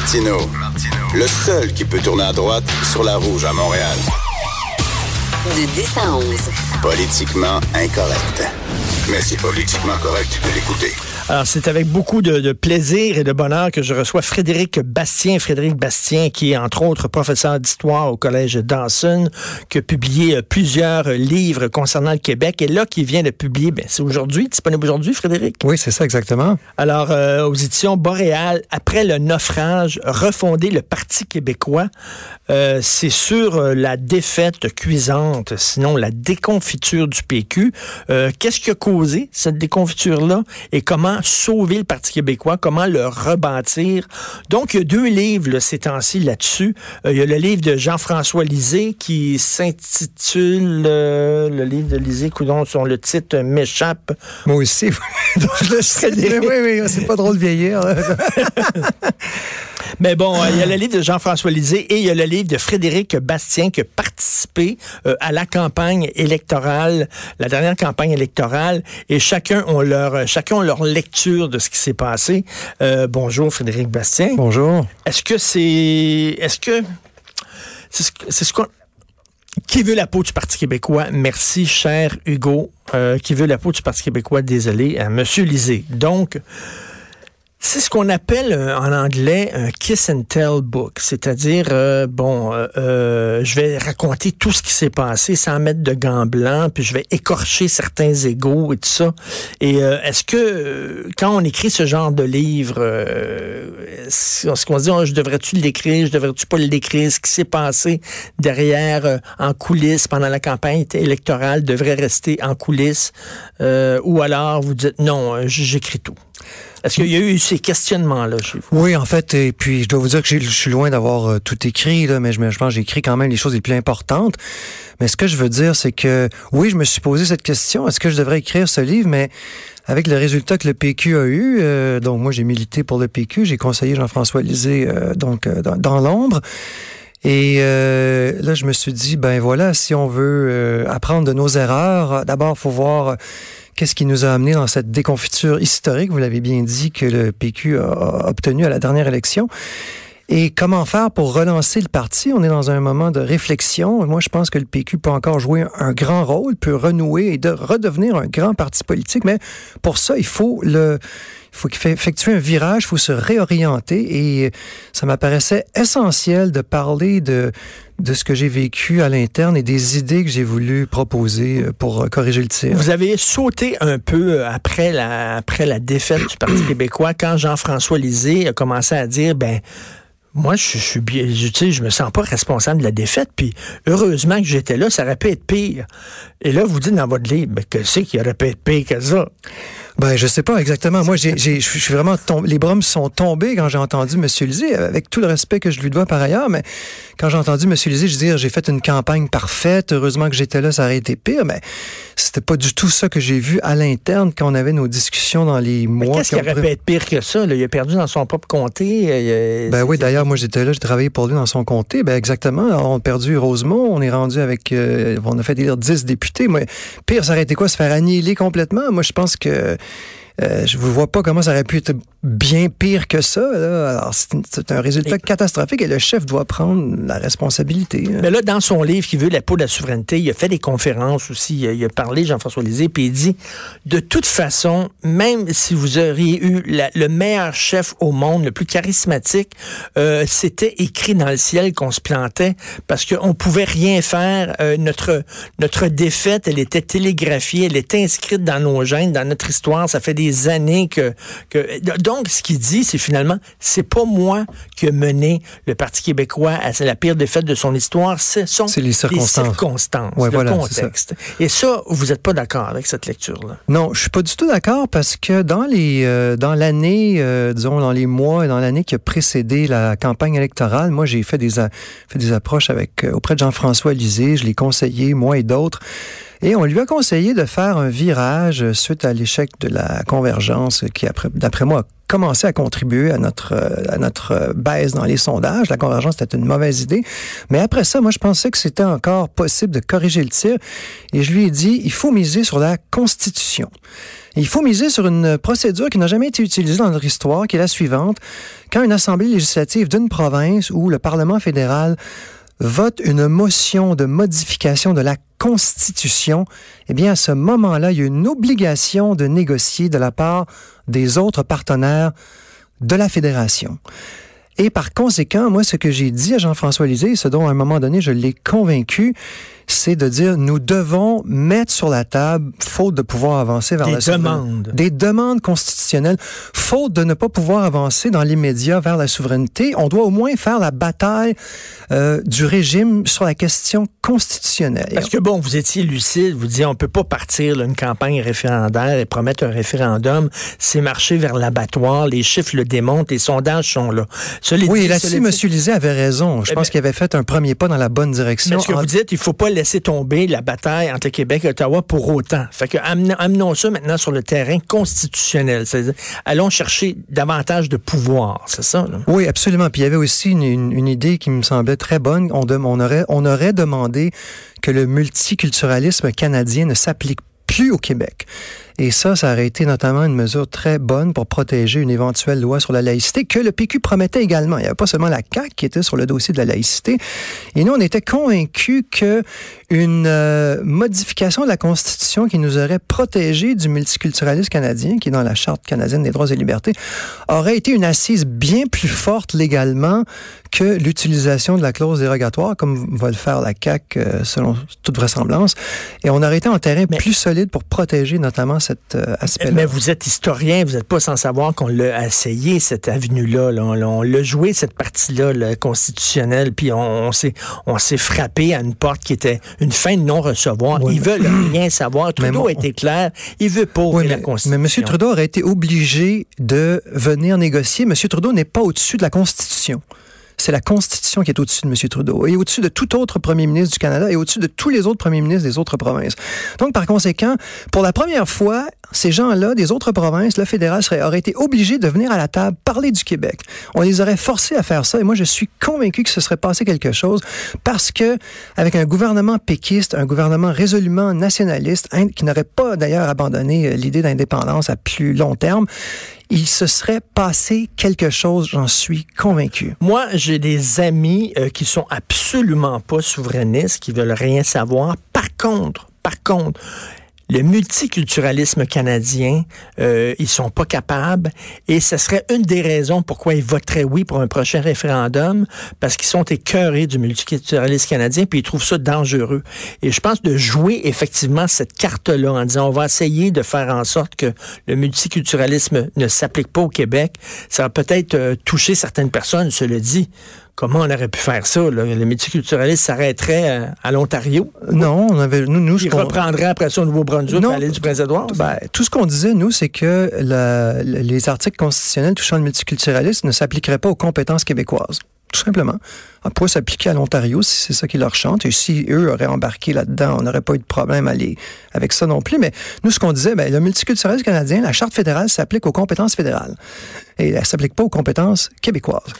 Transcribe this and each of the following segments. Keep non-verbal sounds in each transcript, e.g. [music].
Martino, le seul qui peut tourner à droite sur la rouge à Montréal. De 10 à 11. Politiquement incorrect. Mais c'est politiquement correct de l'écouter. Alors, c'est avec beaucoup de, plaisir et de bonheur que je reçois Frédéric Bastien. Frédéric Bastien, qui est entre autres professeur d'histoire au Collège Dawson, qui a publié euh, plusieurs livres concernant le Québec. Et là, qui vient de publier, ben, c'est aujourd'hui, disponible aujourd'hui, Frédéric? Oui, c'est ça exactement. Alors, euh, aux éditions Boréal, après le naufrage, refonder le Parti québécois, euh, c'est sur la défaite cuisante, sinon la déconfiture du PQ. Qu'est-ce qui a causé cette déconfiture-là et comment sauver le Parti québécois, comment le rebâtir. Donc, il y a deux livres ces temps-ci là-dessus. Euh, il y a le livre de Jean-François Lisée qui s'intitule, euh, le livre de Lisée, coudon, son le titre m'échappe. Moi aussi. [laughs] Oui, oui, c'est pas drôle de vieillir. [laughs] Mais bon, il y a le livre de Jean-François Lisée et il y a le livre de Frédéric Bastien qui a participé euh, à la campagne électorale, la dernière campagne électorale, et chacun ont leur, chacun ont leur lecture de ce qui s'est passé. Euh, bonjour Frédéric Bastien. Bonjour. Est-ce que c'est, est-ce que c'est ce, qu'on qui veut la peau du Parti québécois? Merci, cher Hugo. Euh, qui veut la peau du Parti québécois? Désolé, à Monsieur Lisée. Donc, c'est ce qu'on appelle euh, en anglais un kiss and tell book, c'est-à-dire euh, bon, euh, je vais raconter tout ce qui s'est passé sans mettre de gants blancs, puis je vais écorcher certains égaux et tout ça. Et est-ce que quand on écrit ce genre de livre, est-ce qu'on se dit oh, je devrais-tu l'écrire, je devrais-tu pas l'écrire, ce qui s'est passé derrière en coulisses pendant la campagne électorale devrait rester en coulisses, ou alors vous dites non, j'écris tout? Est-ce qu'il y a eu ces questionnements-là chez vous? Oui, en fait, et puis je dois vous dire que je suis loin d'avoir euh, tout écrit, là, mais je, je pense que j'ai écrit quand même les choses les plus importantes. Mais ce que je veux dire, c'est que oui, je me suis posé cette question, est-ce que je devrais écrire ce livre, mais avec le résultat que le PQ a eu, euh, donc moi j'ai milité pour le PQ, j'ai conseillé Jean-François Lisée euh, donc dans, dans l'ombre. Et là, je me suis dit, ben voilà, si on veut apprendre de nos erreurs, d'abord, faut voir Qu'est-ce qui nous a amené dans cette déconfiture historique, vous l'avez bien dit, que le PQ a obtenu à la dernière élection? Et comment faire pour relancer le parti? On est dans un moment de réflexion. Moi, je pense que le PQ peut encore jouer un grand rôle, peut renouer et de redevenir un grand parti politique. Mais pour ça, il faut le, il faut effectuer un virage, il faut se réorienter. Et ça m'apparaissait essentiel de parler de, de ce que j'ai vécu à l'interne et des idées que j'ai voulu proposer pour corriger le tir. Vous avez sauté un peu après la, après la défaite du Parti québécois quand Jean-François Lisée a commencé à dire, ben, moi, je, suis bien, je, je me sens pas responsable de la défaite, puis heureusement que j'étais là, ça aurait pu être pire. Et là, vous dites dans votre livre, que c'est qu'il aurait pu être pire que ça? Ben, je sais pas exactement. Moi, je suis vraiment tombé, les bras sont tombés quand j'ai entendu M. Lisée, avec tout le respect que je lui dois par ailleurs, mais quand j'ai entendu M. Lisée, je dire, j'ai fait une campagne parfaite, heureusement que j'étais là, ça aurait été pire, mais c'était pas du tout ça que j'ai vu à l'interne quand on avait nos discussions dans les mois. Qu'est-ce qui aurait pu être pire que ça? Il a perdu dans son propre comté. Euh, ben oui, d'ailleurs, moi, j'étais là, j'ai travaillé pour lui dans son comté. Ben exactement. on a perdu Rosemont, on est rendu avec, euh, on a fait élire 10 députés. Mais pire, ça aurait été quoi? Se faire annihiler complètement? Moi, je pense que euh, je ne vois pas comment ça aurait pu être bien pire que ça. Alors, c'est un résultat catastrophique et le chef doit prendre la responsabilité. Hein. Mais là, dans son livre qui veut la peau de la souveraineté, il a fait des conférences aussi. Il a, parlé, Jean-François Lisée, puis il dit de toute façon, même si vous auriez eu le meilleur chef au monde, le plus charismatique, euh, c'était écrit dans le ciel qu'on se plantait parce qu'on pouvait rien faire. Euh, notre notre défaite, elle était télégraphiée, elle était inscrite dans nos gènes, dans notre histoire. Ça fait des années que, que donc ce qu'il dit, c'est finalement, c'est pas moi qui ai mené le Parti québécois à la pire défaite de son histoire, ce sont les circonstances, les circonstances le contexte. Et ça, vous n'êtes pas d'accord avec cette lecture-là? Non, je suis pas du tout d'accord parce que dans les euh, dans l'année, euh, disons dans les mois et dans l'année qui a précédé la campagne électorale, moi j'ai fait des fait des approches avec euh, auprès de Jean-François Lisée, je l'ai conseillé moi et d'autres et on lui a conseillé de faire un virage suite à l'échec de la convergence qui, d'après moi, commencé à contribuer à notre, euh, à notre euh, baisse dans les sondages. La convergence était une mauvaise idée. Mais après ça, moi, je pensais que c'était encore possible de corriger le tir. Et je lui ai dit, il faut miser sur la Constitution. il faut miser sur une procédure qui n'a jamais été utilisée dans notre histoire, qui est la suivante. Quand une assemblée législative d'une province ou le Parlement fédéral vote une motion de modification de la Constitution, eh bien, à ce moment-là, il y a une obligation de négocier de la part des autres partenaires de la fédération. Et par conséquent, moi, ce que j'ai dit à Jean-François Lisée, ce dont à un moment donné, je l'ai convaincu, c'est de dire nous devons mettre sur la table, faute de pouvoir avancer vers des la demandes. Des demandes constitutionnelles, faute de ne pas pouvoir avancer dans l'immédiat vers la souveraineté. On doit au moins faire la bataille euh, du régime sur la question constitutionnelle. Parce que bon, vous étiez lucide, vous disiez on peut pas partir là, une campagne référendaire et promettre un référendum, c'est marcher vers l'abattoir, les chiffres le démontrent, les sondages sont là. oui, là-dessus, M. Lisée avait raison. Je eh pense ben qu'il avait fait un premier pas dans la bonne direction. Mais ce que vous dites, il faut pas laisser tomber la bataille entre Québec et Ottawa pour autant. Fait que amenons ça maintenant sur le terrain constitutionnel. Allons chercher davantage de pouvoir, c'est ça? Oui, absolument. Puis il y avait aussi une, idée qui me semblait très bonne. On aurait demandé que le multiculturalisme canadien ne s'applique plus au Québec. Et ça, ça aurait été notamment une mesure très bonne pour protéger une éventuelle loi sur la laïcité que le PQ promettait également. Il n'y avait pas seulement la CAQ qui était sur le dossier de la laïcité. Et nous, on était convaincus que une euh, modification de la Constitution qui nous aurait protégé du multiculturalisme canadien, qui est dans la Charte canadienne des droits et libertés, aurait été une assise bien plus forte légalement que l'utilisation de la clause dérogatoire, comme va le faire la CAQ euh, selon toute vraisemblance. Et on aurait été en terrain plus solide pour protéger notamment cet euh, aspect-là. Mais vous êtes historien, vous n'êtes pas sans savoir qu'on l'a essayé, cette avenue-là. On, l'a joué, cette partie-là, le constitutionnelle, puis on, s'est on s'est frappé à une porte qui était une fin de non-recevoir. Ils veulent rien savoir. [clears throat] Trudeau a été clair, il veut pas ouvrir la Constitution. Mais M. Trudeau aurait été obligé de venir négocier. M. Trudeau n'est pas au-dessus de la Constitution c'est la Constitution qui est au-dessus de M. Trudeau et au-dessus de tout autre premier ministre du Canada et au-dessus de tous les autres premiers ministres des autres provinces. Donc, par conséquent, pour la première fois, ces gens-là, des autres provinces, le fédéral serait, aurait été obligé de venir à la table parler du Québec. On les aurait forcés à faire ça et moi, je suis convaincu que ce serait passé quelque chose parce que, avec un gouvernement péquiste, un gouvernement résolument nationaliste, qui n'aurait pas d'ailleurs abandonné euh, l'idée d'indépendance à plus long terme, il se serait passé quelque chose, j'en suis convaincu. Moi, j'ai des amis euh, qui sont absolument pas souverainistes, qui veulent rien savoir. Par contre, par contre, le multiculturalisme canadien, euh, ils sont pas capables et ce serait une des raisons pourquoi ils voteraient oui pour un prochain référendum parce qu'ils sont écœurés du multiculturalisme canadien puis ils trouvent ça dangereux. Et je pense de jouer effectivement cette carte-là en disant on va essayer de faire en sorte que le multiculturalisme ne s'applique pas au Québec, ça va peut-être euh, toucher certaines personnes, je le dis. Comment on aurait pu faire ça? Le multiculturalisme s'arrêterait euh, à, l'Ontario? Non, on avait, nous, nous, Il reprendrait après ça au Nouveau-Brunswick, à l'île du Prince-Édouard? Ben, tout ce qu'on disait, nous, c'est que les articles constitutionnels touchant le multiculturalisme ne s'appliqueraient pas aux compétences québécoises. Tout simplement. On pourrait s'appliquer à l'Ontario si c'est ça qui leur chante? Et si eux auraient embarqué là-dedans, on n'aurait pas eu de problème à avec ça non plus. Mais nous, ce qu'on disait, ben, le multiculturalisme canadien, la charte fédérale s'applique aux compétences fédérales. Et elle s'applique pas aux compétences québécoises.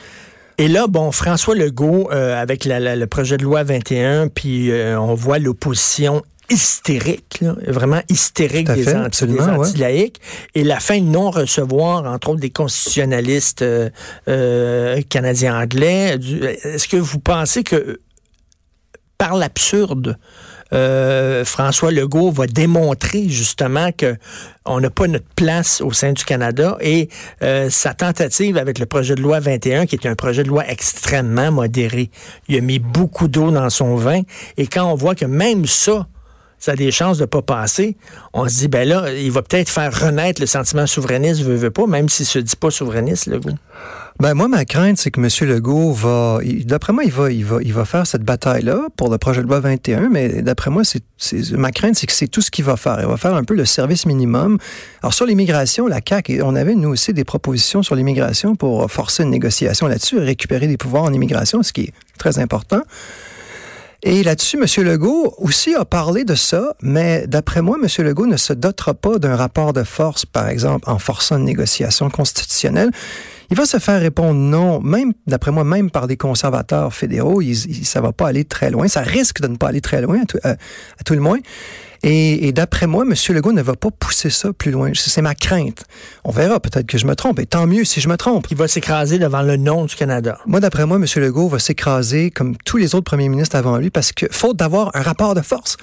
Et là, bon, François Legault, euh, avec le projet de loi 21, puis euh, on voit l'opposition hystérique, vraiment hystérique des, anti, laïcs et la fin de non-recevoir, entre autres, des constitutionnalistes euh, canadiens-anglais. Est-ce que vous pensez que, par l'absurde, euh, François Legault va démontrer justement que on n'a pas notre place au sein du Canada et euh, sa tentative avec le projet de loi 21, qui est un projet de loi extrêmement modéré, il a mis beaucoup d'eau dans son vin et quand on voit que même ça, ça a des chances de pas passer, on se dit, ben là, il va peut-être faire renaître le sentiment souverainiste, veut, veut pas, même s'il se dit pas souverainiste, Legault. Ben moi, ma crainte, c'est que M. Legault va, d'après moi, il va, il va, il va faire cette bataille-là pour le projet de loi 21, mais d'après moi, c'est, ma crainte, c'est que c'est tout ce qu'il va faire. Il va faire un peu le service minimum. Alors sur l'immigration, la CAQ, on avait nous aussi des propositions sur l'immigration pour forcer une négociation là-dessus, récupérer des pouvoirs en immigration, ce qui est très important. Et là-dessus, M. Legault aussi a parlé de ça, mais d'après moi, M. Legault ne se dotera pas d'un rapport de force, par exemple, en forçant une négociation constitutionnelle. Il va se faire répondre non, même, d'après moi, même par des conservateurs fédéraux. Il, il, ça va pas aller très loin. Ça risque de ne pas aller très loin, à tout, à, à tout le moins. Et, et d'après moi, M. Legault ne va pas pousser ça plus loin. C'est ma crainte. On verra, peut-être que je me trompe. Et tant mieux si je me trompe. Il va s'écraser devant le nom du Canada. Moi, d'après moi, M. Legault va s'écraser comme tous les autres premiers ministres avant lui parce que faute d'avoir un rapport de force.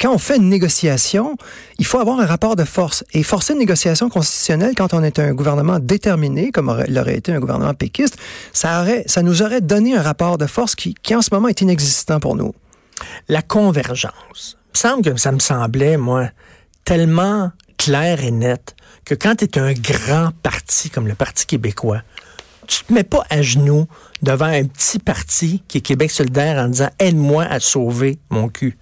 Quand on fait une négociation, il faut avoir un rapport de force. Et forcer une négociation constitutionnelle quand on est un gouvernement déterminé, comme l'aurait été un gouvernement péquiste, ça, aurait, ça nous aurait donné un rapport de force qui, qui en ce moment est inexistant pour nous. La convergence semble que ça me semblait, moi, tellement clair et net que quand tu es un grand parti comme le Parti québécois, tu te mets pas à genoux devant un petit parti qui est Québec solidaire en disant aide-moi à sauver mon cul.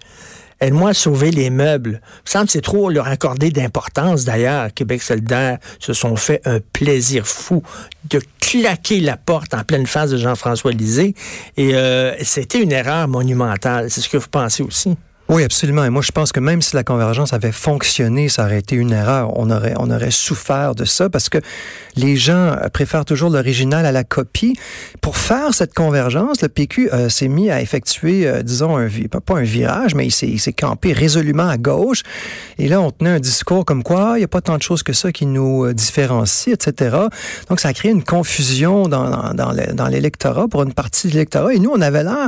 Aide-moi à sauver les meubles. Il me semble que c'est trop leur accorder d'importance. D'ailleurs, Québec solidaire se sont fait un plaisir fou de claquer la porte en pleine face de Jean-François Lisée. Et euh, c'était une erreur monumentale. C'est ce que vous pensez aussi? Oui, absolument. Et moi, je pense que même si la convergence avait fonctionné, ça aurait été une erreur. On aurait, on aurait souffert de ça parce que les gens préfèrent toujours l'original à la copie. Pour faire cette convergence, le PQ euh, s'est mis à effectuer, euh, disons, un, pas un virage, mais il s'est campé résolument à gauche. Et là, on tenait un discours comme quoi il n'y a pas tant de choses que ça qui nous euh, différencient, etc. Donc, ça a créé une confusion dans, dans, dans l'électorat pour une partie de l'électorat. Et nous, on avait l'air,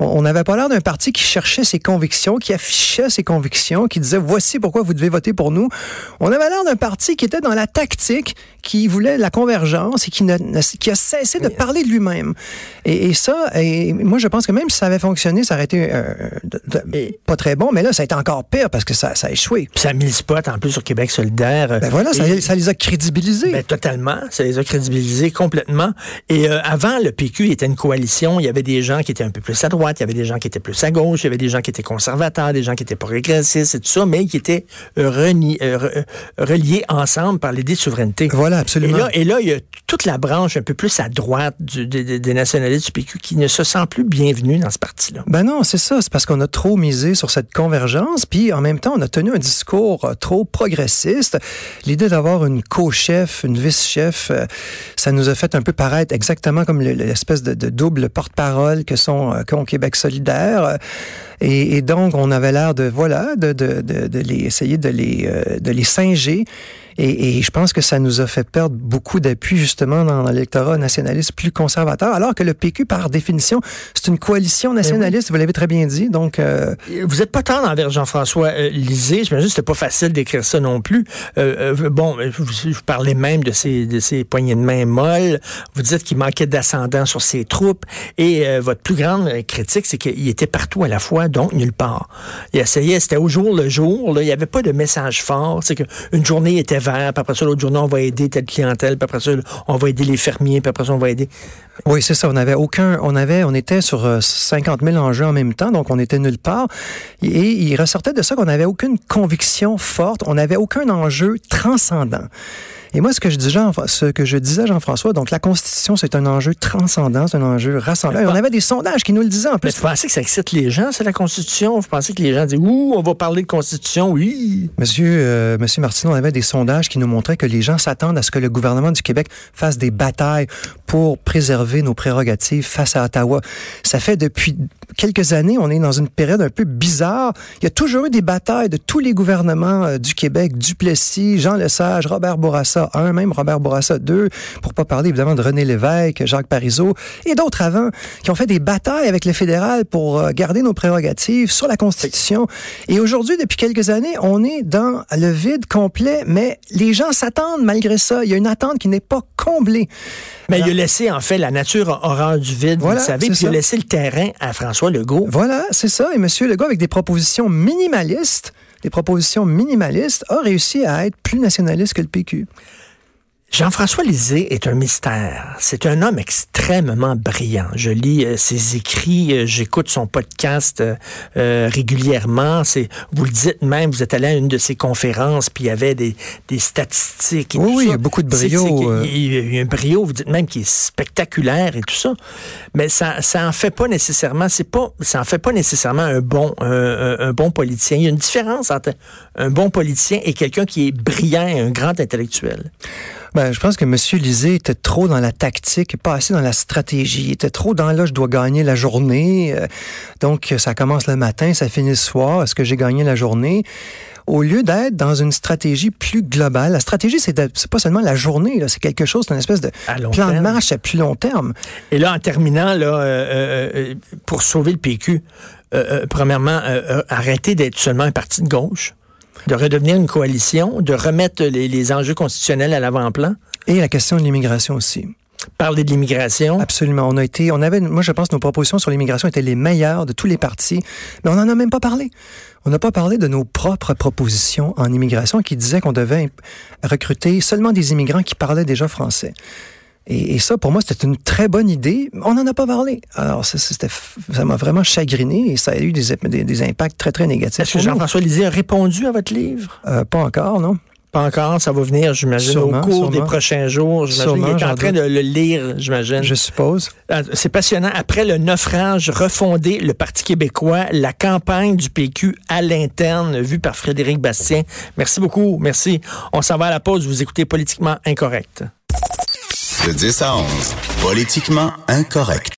on n'avait pas l'air d'un parti qui cherchait ses convictions qui affichait ses convictions, qui disait voici pourquoi vous devez voter pour nous. On avait l'air d'un parti qui était dans la tactique, qui voulait la convergence et qui, ne, qui a cessé de parler de lui-même. Et, et, ça, et moi je pense que même si ça avait fonctionné, ça aurait été euh, de, de, pas très bon, mais là ça a été encore pire parce que ça, ça a échoué. Puis ça a mis le spot en plus sur Québec solidaire. Ben voilà, ça, ça, les a crédibilisés. Ben totalement, ça les a crédibilisés complètement. Et euh, avant, le PQ il était une coalition, il y avait des gens qui étaient un peu plus à droite, il y avait des gens qui étaient plus à gauche, il y avait des gens qui étaient conservateurs des gens qui étaient progressistes et tout ça, mais qui étaient euh, reni, euh, reliés ensemble par l'idée de souveraineté. Voilà, absolument. Et là, et là, il y a toute la branche un peu plus à droite du, des, des, nationalistes du PQ qui ne se sent plus bienvenue dans ce parti-là. Ben non, c'est ça. C'est parce qu'on a trop misé sur cette convergence, puis en même temps, on a tenu un discours euh, trop progressiste. L'idée d'avoir une co-chef, une vice-chef, ça nous a fait un peu paraître exactement comme l'espèce de, de double porte-parole que sont qu'ont Québec solidaire. Et, donc, on avait l'air de, voilà, de, de, de, de, les essayer de les, euh, de les singer. Et, et, je pense que ça nous a fait perdre beaucoup d'appui justement dans l'électorat nationaliste plus conservateur, alors que le PQ, par définition, c'est une coalition nationaliste, oui. vous l'avez très bien dit. Donc, euh... Vous n'êtes pas tendre envers Jean-François euh, Lisée. J'imagine que c'était pas facile d'écrire ça non plus. Euh, euh, bon, vous, vous, parlez même de ses, de ses poignées de main molles. Vous dites qu'il manquait d'ascendant sur ses troupes. Et euh, votre plus grande critique, c'est qu'il était partout à la fois, donc nulle part. Il essayait, c'était au jour le jour. Là, il n'y avait pas de message fort. C'est qu'une journée était puis après ça, l'autre journée, on va aider telle clientèle, puis après ça, on va aider les fermiers, puis après ça, on va aider. Oui, c'est ça. On avait aucun, on avait, on était sur 50 000 enjeux en même temps, donc on était nulle part. Et il ressortait de ça qu'on n'avait aucune conviction forte, on n'avait aucun enjeu transcendant. Et moi, ce que je disais, ce que je disais Jean-François, donc la Constitution, c'est un enjeu transcendant, c'est un enjeu rassemblant. Et on avait des sondages qui nous le disaient en plus. Mais vous pensez que ça excite les gens, c'est la Constitution? Vous pensez que les gens disent, ouh, on va parler de Constitution, oui? Monsieur, euh, Monsieur Martineau, on avait des sondages qui nous montraient que les gens s'attendent à ce que le gouvernement du Québec fasse des batailles pour préserver nos prérogatives face à Ottawa. Ça fait depuis quelques années, on est dans une période un peu bizarre. Il y a toujours eu des batailles de tous les gouvernements euh, du Québec, Duplessis, Jean Lesage, Robert Bourassa, un, même Robert Bourassa deux, pour pas parler évidemment de René Lévesque, Jacques Parizeau et d'autres avant, qui ont fait des batailles avec le fédéral pour euh, garder nos prérogatives sur la Constitution. Et aujourd'hui, depuis quelques années, on est dans le vide complet, mais les gens s'attendent malgré ça. Il y a une attente qui n'est pas comblée. Mais Alors, il a laissé, en fait, la nature horreur du vide, voilà, vous le savez, puis il a laissé le terrain à François Legault. Voilà, c'est ça. Et M. Legault, avec des propositions minimalistes, des propositions minimalistes, a réussi à être plus nationaliste que le PQ. Jean-François Lisée est un mystère. C'est un homme extrêmement brillant. Je lis euh, ses écrits, euh, j'écoute son podcast euh, régulièrement. C'est, vous le dites même, vous êtes allé à une de ses conférences, puis il y avait des, des statistiques. Et oui, tout oui, ça. il y a beaucoup de brio. il y a un brio, vous dites même qu'il est spectaculaire et tout ça. Mais ça, ça en fait pas nécessairement. C'est pas, ça en fait pas nécessairement un bon, un, un bon politicien. Il y a une différence entre un bon politicien et quelqu'un qui est brillant, un grand intellectuel. Ben, je pense que M. Lisée était trop dans la tactique, pas assez dans la stratégie. Il était trop dans là, je dois gagner la journée. Donc, ça commence le matin, ça finit le soir. Est-ce que j'ai gagné la journée? Au lieu d'être dans une stratégie plus globale, la stratégie, c'est pas seulement la journée, c'est quelque chose, c'est une espèce de plan terme. de marche à plus long terme. Et là, en terminant, là, euh, euh, pour sauver le PQ, euh, premièrement, arrêter d'être seulement un parti de gauche de redevenir une coalition, de remettre les, les enjeux constitutionnels à l'avant-plan? Et la question de l'immigration aussi. Parler de l'immigration? Absolument. On a été, on avait, moi je pense que nos propositions sur l'immigration étaient les meilleures de tous les partis, mais on n'en a même pas parlé. On n'a pas parlé de nos propres propositions en immigration qui disaient qu'on devait recruter seulement des immigrants qui parlaient déjà français. Et, et, ça, pour moi, c'était une très bonne idée. On n'en a pas parlé. Alors, ça, ça m'a vraiment chagriné et ça a eu des, des, des impacts très, très négatifs. Est-ce que Jean-François Lisée a répondu à votre livre? Euh, pas encore, non. Pas encore, ça va venir, j'imagine, au cours sûrement. des prochains jours. J'imagine il est en train de le lire, j'imagine. Je suppose. C'est passionnant. Après le naufrage, refonder le Parti québécois, la campagne du PQ à l'interne, vue par Frédéric Bastien. Merci beaucoup. Merci. On s'en va à la pause. Vous écoutez Politiquement Incorrect. De 10 à 11, Politiquement Incorrect.